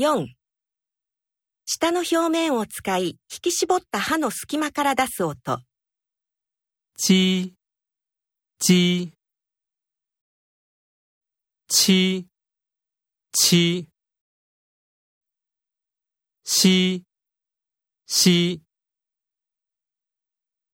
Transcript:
4下の表面を使い引き絞った歯の隙間から出す音。ちちちち西西